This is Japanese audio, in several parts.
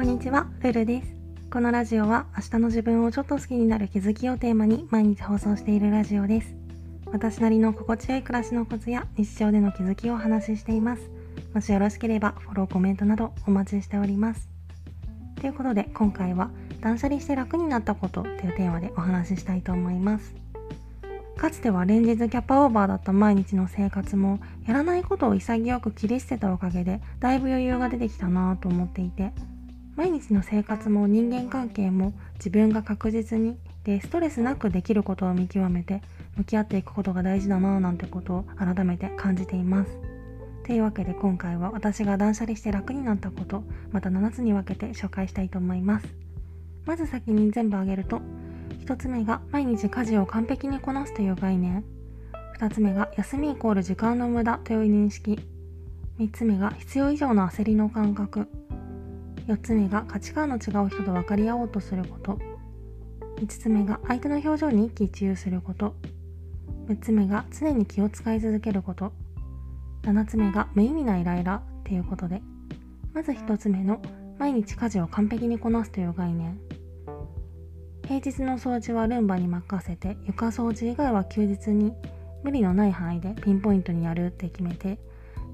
こんにちは、ルルです。このラジオは明日の自分をちょっと好きになる気づきをテーマに毎日放送しているラジオです。私なりの心地よい暮らしのコツや日常での気づきをお話ししています。もしよろしければフォロー、コメントなどお待ちしております。ということで今回は断捨離して楽になったことというテーマでお話ししたいと思います。かつては連日キャパオーバーだった毎日の生活もやらないことを潔く切り捨てたおかげでだいぶ余裕が出てきたなぁと思っていて毎日の生活も人間関係も自分が確実にでストレスなくできることを見極めて向き合っていくことが大事だなぁなんてことを改めて感じています。というわけで今回は私が断捨離して楽になったことまた7つに分けて紹介したいと思います。まず先に全部挙げると1つ目が毎日家事を完璧にこなすという概念2つ目が休みイコール時間の無駄という認識3つ目が必要以上の焦りの感覚4つ目が価値観の違う人と分かり合おうとすること。5つ目が相手の表情に一喜一憂すること。6つ目が常に気を使い続けること。7つ目が無意味なイライラっていうことで。まず1つ目の毎日家事を完璧にこなすという概念。平日の掃除はルンバに任せて床掃除以外は休日に無理のない範囲でピンポイントにやるって決めて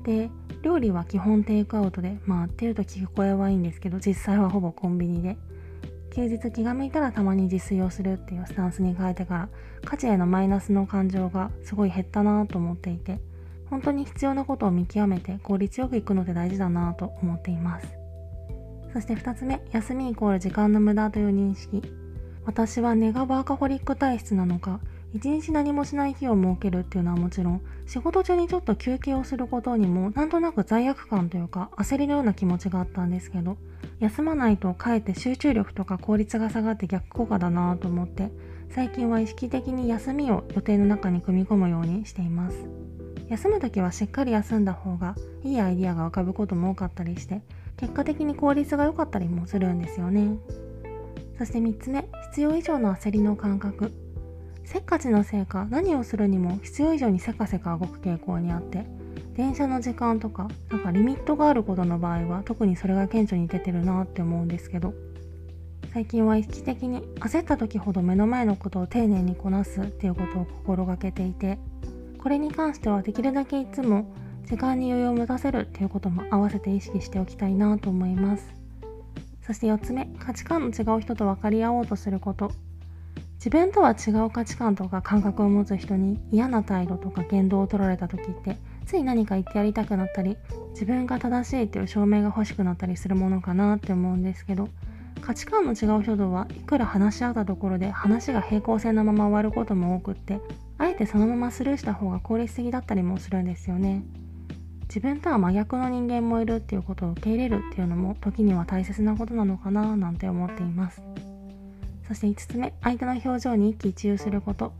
で料理は基本テイクアウトでまあっていうと聞こえはいいんですけど実際はほぼコンビニで。休日気が向いたらたまに自炊をするっていうスタンスに変えてから家事へのマイナスの感情がすごい減ったなと思っていて本当に必要なことを見極めて効率よくいくのって大事だなと思っています。そして2つ目休みイコール時間の無駄という認識。私はネガバーカホリック体質なのか一日何もしない日を設けるっていうのはもちろん仕事中にちょっと休憩をすることにもなんとなく罪悪感というか焦りのような気持ちがあったんですけど休まないとかえって集中力とか効率が下がって逆効果だなと思って最近は意識的に休みを予定の中に組み込むようにしています。休む時はしっかり休んだ方がいいアイディアが浮かぶことも多かったりして結果的に効率が良かったりもするんですよね。そして3つ目必要以上の焦りの感覚。せっかちのせいか何をするにも必要以上にせかせか動く傾向にあって電車の時間とかなんかリミットがあることの場合は特にそれが顕著に出てるなって思うんですけど最近は意識的に焦った時ほど目の前のことを丁寧にこなすっていうことを心がけていてこれに関してはできるだけいつも時間に余裕を持たせるっていうことも合わせて意識しておきたいなと思います。そして4つ目価値観の違う人と分かり合おうとすること。自分とは違う価値観とか感覚を持つ人に嫌な態度とか言動を取られた時ってつい何か言ってやりたくなったり自分が正しいっていう証明が欲しくなったりするものかなって思うんですけど価値観の違う人とはいくら話し合ったところで話が平行線のまま終わることも多くってあえてそのままスルーした方が効率的だったりもするんですよね。自分とは真逆の人間もいるっていうことを受け入れるっていうのも時には大切なことなのかななんて思っていますそして5つ目相手の表情に一喜一憂すること。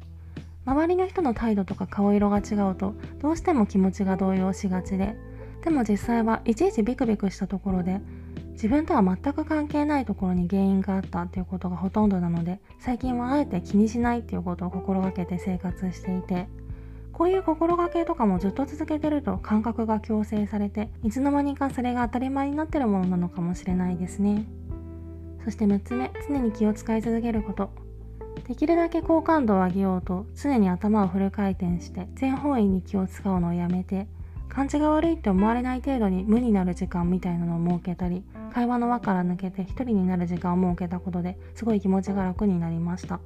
周りの人の態度とか顔色が違うとどうしても気持ちが動揺しがちででも実際はいちいちビクビクしたところで自分とは全く関係ないところに原因があったっていうことがほとんどなので最近はあえて気にしないっていうことを心がけて生活していてこういう心がけとかもずっと続けてると感覚が強制されていつの間にかそれが当たり前になってるものなのかもしれないですね。そして6つ目常に気を使い続けること。できるだけ好感度を上げようと常に頭をフル回転して全方位に気を使うのをやめて感じが悪いって思われない程度に無になる時間みたいなのを設けたり会話の輪から抜けて一人になる時間を設けたことですごい気持ちが楽になりました。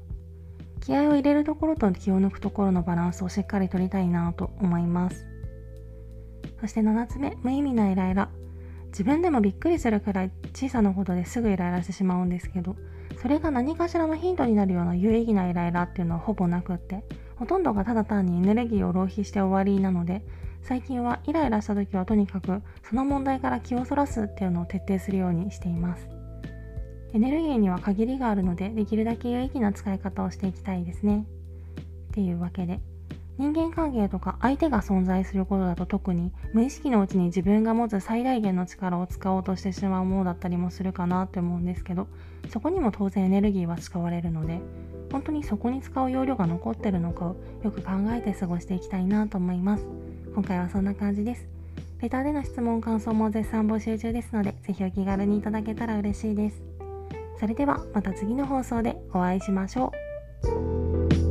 気合を入れるところと気を抜くところのバランスをしっかり取りたいなと思います。そして7つ目無意味なイライラ。自分でもびっくりするくらい小さなことですぐイライラしてしまうんですけどそれが何かしらのヒントになるような有意義なイライラっていうのはほぼなくってほとんどがただ単にエネルギーを浪費して終わりなので最近はイライラした時はとにかくその問題から気をそらすっていうのを徹底するようにしていますエネルギーには限りがあるのでできるだけ有意義な使い方をしていきたいですね。っていうわけで人間関係とか相手が存在することだと特に無意識のうちに自分が持つ最大限の力を使おうとしてしまうものだったりもするかなって思うんですけどそこにも当然エネルギーは使われるので本当にそこに使う容量が残ってるのかをよく考えて過ごしていきたいなと思います。今回はそんな感じです。レターでの質問感想も絶賛募集中ですのでぜひお気軽にいただけたら嬉しいです。それではまた次の放送でお会いしましょう。